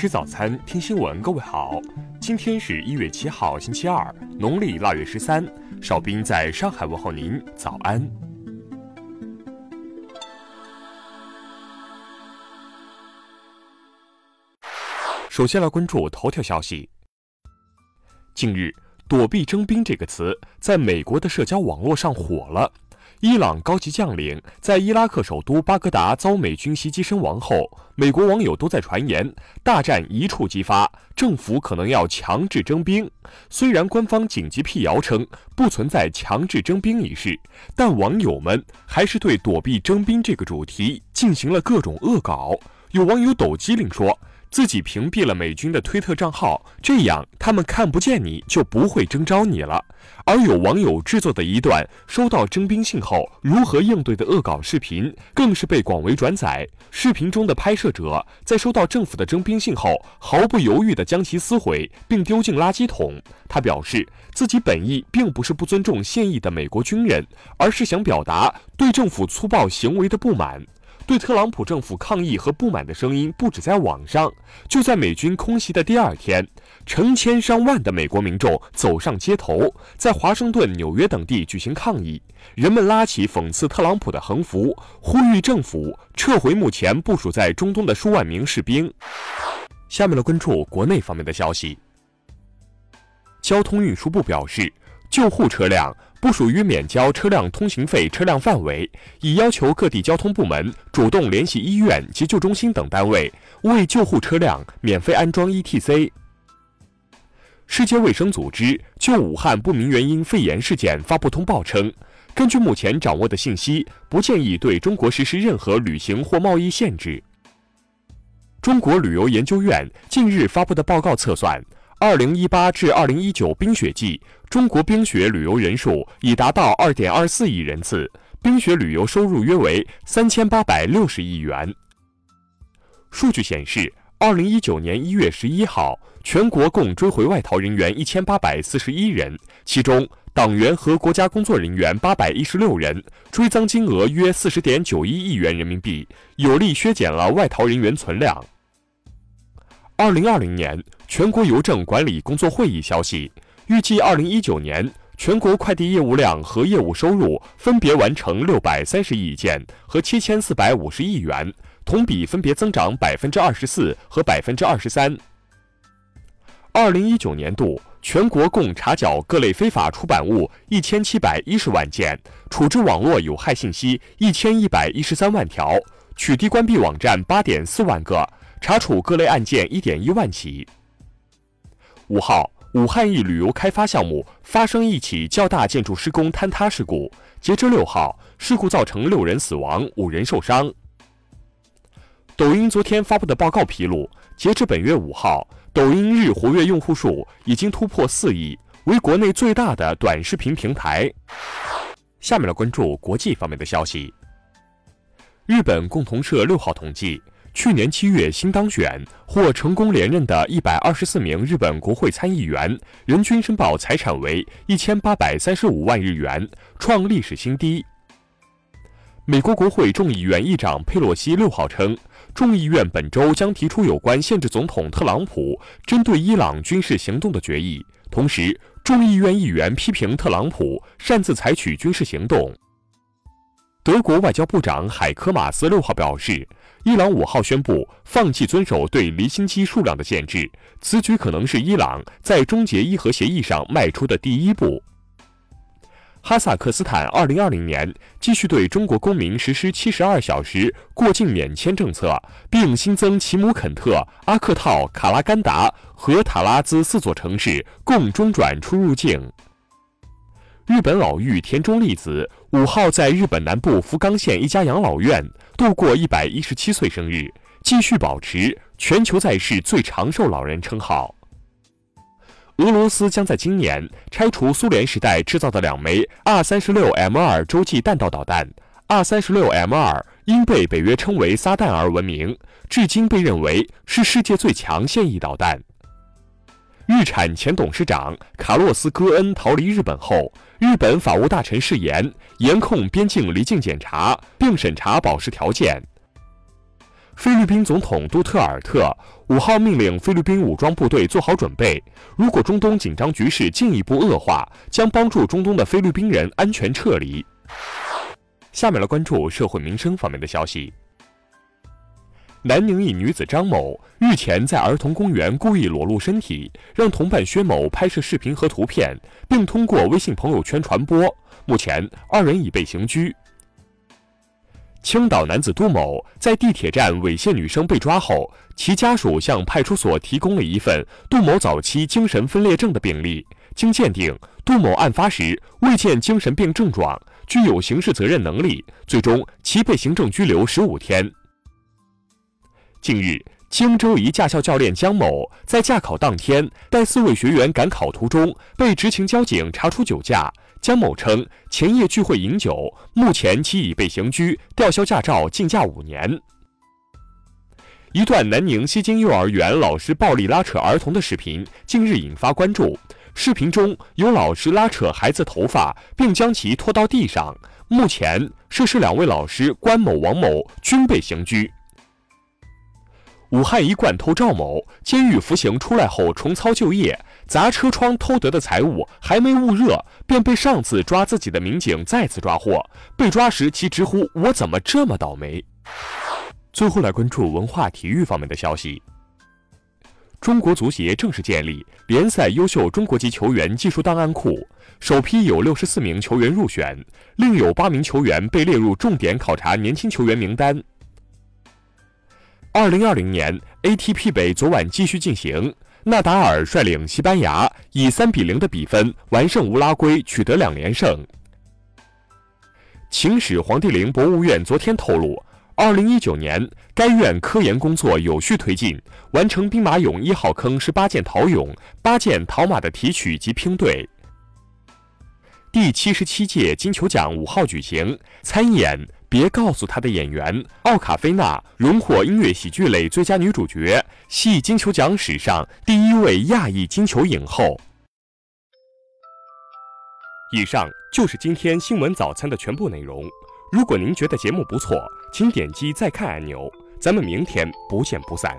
吃早餐，听新闻。各位好，今天是一月七号，星期二，农历腊月十三。少斌在上海问候您，早安。首先来关注头条消息。近日，“躲避征兵”这个词在美国的社交网络上火了。伊朗高级将领在伊拉克首都巴格达遭美军袭击身亡后，美国网友都在传言大战一触即发，政府可能要强制征兵。虽然官方紧急辟谣称不存在强制征兵一事，但网友们还是对躲避征兵这个主题进行了各种恶搞。有网友抖机灵说。自己屏蔽了美军的推特账号，这样他们看不见你就不会征召你了。而有网友制作的一段收到征兵信后如何应对的恶搞视频，更是被广为转载。视频中的拍摄者在收到政府的征兵信后，毫不犹豫地将其撕毁并丢进垃圾桶。他表示，自己本意并不是不尊重现役的美国军人，而是想表达对政府粗暴行为的不满。对特朗普政府抗议和不满的声音不止在网上，就在美军空袭的第二天，成千上万的美国民众走上街头，在华盛顿、纽约等地举行抗议。人们拉起讽刺特朗普的横幅，呼吁政府撤回目前部署在中东的数万名士兵。下面来关注国内方面的消息。交通运输部表示，救护车辆。不属于免交车辆通行费车辆范围，已要求各地交通部门主动联系医院、急救中心等单位，为救护车辆免费安装 ETC。世界卫生组织就武汉不明原因肺炎事件发布通报称，根据目前掌握的信息，不建议对中国实施任何旅行或贸易限制。中国旅游研究院近日发布的报告测算。二零一八至二零一九冰雪季，中国冰雪旅游人数已达到二点二四亿人次，冰雪旅游收入约为三千八百六十亿元。数据显示，二零一九年一月十一号，全国共追回外逃人员一千八百四十一人，其中党员和国家工作人员八百一十六人，追赃金额约四十点九一亿元人民币，有力削减了外逃人员存量。二零二零年全国邮政管理工作会议消息，预计二零一九年全国快递业务量和业务收入分别完成六百三十亿件和七千四百五十亿元，同比分别增长百分之二十四和百分之二十三。二零一九年度全国共查缴各类非法出版物一千七百一十万件，处置网络有害信息一千一百一十三万条，取缔关闭网站八点四万个。查处各类案件一点一万起。五号，武汉一旅游开发项目发生一起较大建筑施工坍塌事故，截至六号，事故造成六人死亡，五人受伤。抖音昨天发布的报告披露，截至本月五号，抖音日活跃用户数已经突破四亿，为国内最大的短视频平台。下面来关注国际方面的消息。日本共同社六号统计。去年七月新当选或成功连任的一百二十四名日本国会参议员，人均申报财产为一千八百三十五万日元，创历史新低。美国国会众议院议长佩洛西六号称，众议院本周将提出有关限制总统特朗普针对伊朗军事行动的决议。同时，众议院议员批评特朗普擅自采取军事行动。德国外交部长海科马斯六号表示。伊朗五号宣布放弃遵守对离心机数量的限制，此举可能是伊朗在终结伊核协议上迈出的第一步。哈萨克斯坦二零二零年继续对中国公民实施七十二小时过境免签政策，并新增奇姆肯特、阿克套、卡拉干达和塔拉兹四座城市供中转出入境。日本老妪田中利子五号在日本南部福冈县一家养老院度过一百一十七岁生日，继续保持全球在世最长寿老人称号。俄罗斯将在今年拆除苏联时代制造的两枚 R 三十六 M 二洲际弹道导弹，R 三十六 M 二因被北约称为“撒旦”而闻名，至今被认为是世界最强现役导弹。日产前董事长卡洛斯·戈恩逃离日本后，日本法务大臣誓言严控边境离境检查，并审查保释条件。菲律宾总统杜特尔特五号命令菲律宾武装部队做好准备，如果中东紧张局势进一步恶化，将帮助中东的菲律宾人安全撤离。下面来关注社会民生方面的消息。南宁一女子张某日前在儿童公园故意裸露身体，让同伴薛某拍摄视频和图片，并通过微信朋友圈传播。目前，二人已被刑拘。青岛男子杜某在地铁站猥亵女生被抓后，其家属向派出所提供了一份杜某早期精神分裂症的病历。经鉴定，杜某案发时未见精神病症状，具有刑事责任能力。最终，其被行政拘留十五天。近日，荆州一驾校教练姜某在驾考当天带四位学员赶考途中，被执勤交警查出酒驾。姜某称前夜聚会饮酒，目前其已被刑拘，吊销驾照，禁驾五年。一段南宁西京幼儿园老师暴力拉扯儿童的视频近日引发关注。视频中有老师拉扯孩子头发，并将其拖到地上。目前，涉事两位老师关某、王某均被刑拘。武汉一惯偷赵某，监狱服刑出来后重操旧业，砸车窗偷得的财物还没捂热，便被上次抓自己的民警再次抓获。被抓时，其直呼：“我怎么这么倒霉？”最后来关注文化体育方面的消息。中国足协正式建立联赛优秀中国籍球员技术档案库，首批有六十四名球员入选，另有八名球员被列入重点考察年轻球员名单。二零二零年 ATP 杯昨晚继续进行，纳达尔率领西班牙以三比零的比分完胜乌拉圭，取得两连胜。秦始皇帝陵博物院昨天透露，二零一九年该院科研工作有序推进，完成兵马俑一号坑十八件陶俑、八件陶马的提取及拼对。第七十七届金球奖五号举行，参演。别告诉他的演员奥卡菲娜荣获音乐喜剧类最佳女主角，系金球奖史上第一位亚裔金球影后。以上就是今天新闻早餐的全部内容。如果您觉得节目不错，请点击再看按钮。咱们明天不见不散。